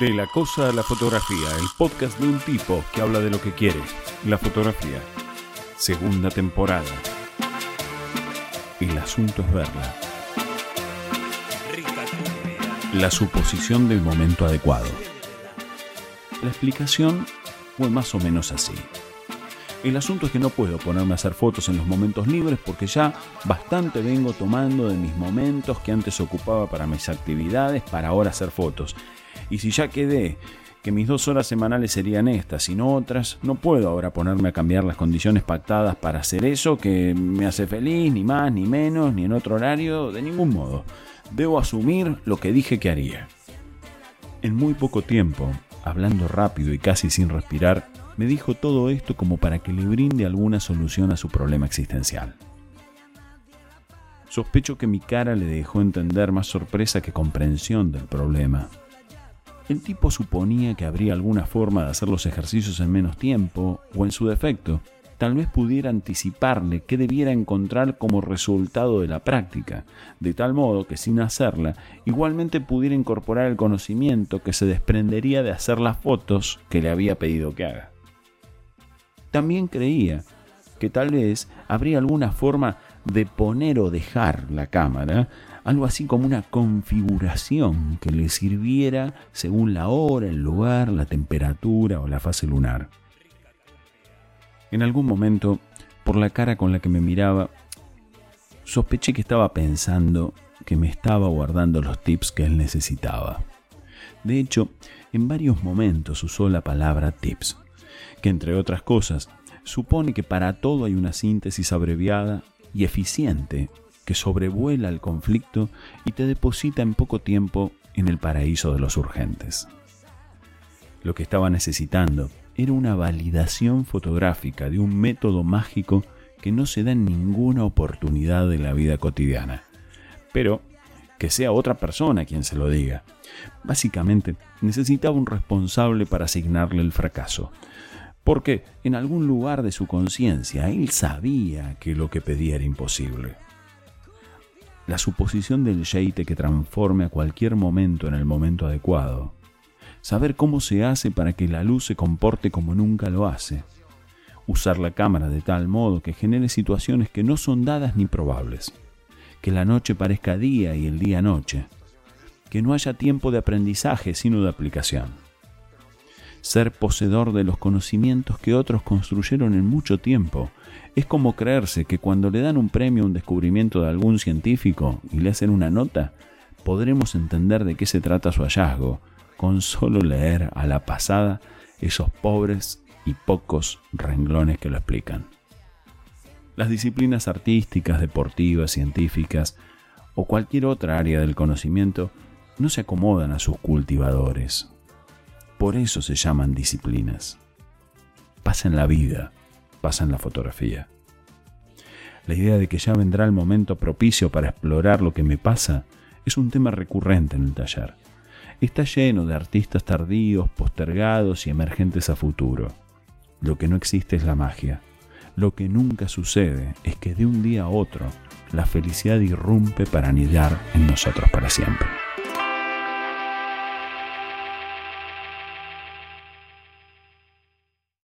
De la cosa a la fotografía, el podcast de un tipo que habla de lo que quiere, la fotografía. Segunda temporada. El asunto es verla. La suposición del momento adecuado. La explicación fue más o menos así. El asunto es que no puedo ponerme a hacer fotos en los momentos libres porque ya bastante vengo tomando de mis momentos que antes ocupaba para mis actividades para ahora hacer fotos. Y si ya quedé que mis dos horas semanales serían estas y no otras, no puedo ahora ponerme a cambiar las condiciones pactadas para hacer eso que me hace feliz, ni más, ni menos, ni en otro horario, de ningún modo. Debo asumir lo que dije que haría. En muy poco tiempo, hablando rápido y casi sin respirar, me dijo todo esto como para que le brinde alguna solución a su problema existencial. Sospecho que mi cara le dejó entender más sorpresa que comprensión del problema. El tipo suponía que habría alguna forma de hacer los ejercicios en menos tiempo, o en su defecto, tal vez pudiera anticiparle qué debiera encontrar como resultado de la práctica, de tal modo que sin hacerla, igualmente pudiera incorporar el conocimiento que se desprendería de hacer las fotos que le había pedido que haga. También creía que tal vez habría alguna forma de poner o dejar la cámara, algo así como una configuración que le sirviera según la hora, el lugar, la temperatura o la fase lunar. En algún momento, por la cara con la que me miraba, sospeché que estaba pensando que me estaba guardando los tips que él necesitaba. De hecho, en varios momentos usó la palabra tips que entre otras cosas supone que para todo hay una síntesis abreviada y eficiente que sobrevuela el conflicto y te deposita en poco tiempo en el paraíso de los urgentes. Lo que estaba necesitando era una validación fotográfica de un método mágico que no se da en ninguna oportunidad de la vida cotidiana, pero que sea otra persona quien se lo diga. Básicamente, necesitaba un responsable para asignarle el fracaso, porque en algún lugar de su conciencia él sabía que lo que pedía era imposible. La suposición del yeite que transforme a cualquier momento en el momento adecuado. Saber cómo se hace para que la luz se comporte como nunca lo hace. Usar la cámara de tal modo que genere situaciones que no son dadas ni probables. Que la noche parezca día y el día noche. Que no haya tiempo de aprendizaje sino de aplicación ser poseedor de los conocimientos que otros construyeron en mucho tiempo. Es como creerse que cuando le dan un premio a un descubrimiento de algún científico y le hacen una nota, podremos entender de qué se trata su hallazgo, con solo leer a la pasada esos pobres y pocos renglones que lo explican. Las disciplinas artísticas, deportivas, científicas o cualquier otra área del conocimiento no se acomodan a sus cultivadores, por eso se llaman disciplinas. Pasa en la vida, pasa en la fotografía. La idea de que ya vendrá el momento propicio para explorar lo que me pasa es un tema recurrente en el taller. Está lleno de artistas tardíos, postergados y emergentes a futuro. Lo que no existe es la magia. Lo que nunca sucede es que de un día a otro la felicidad irrumpe para anidar en nosotros para siempre.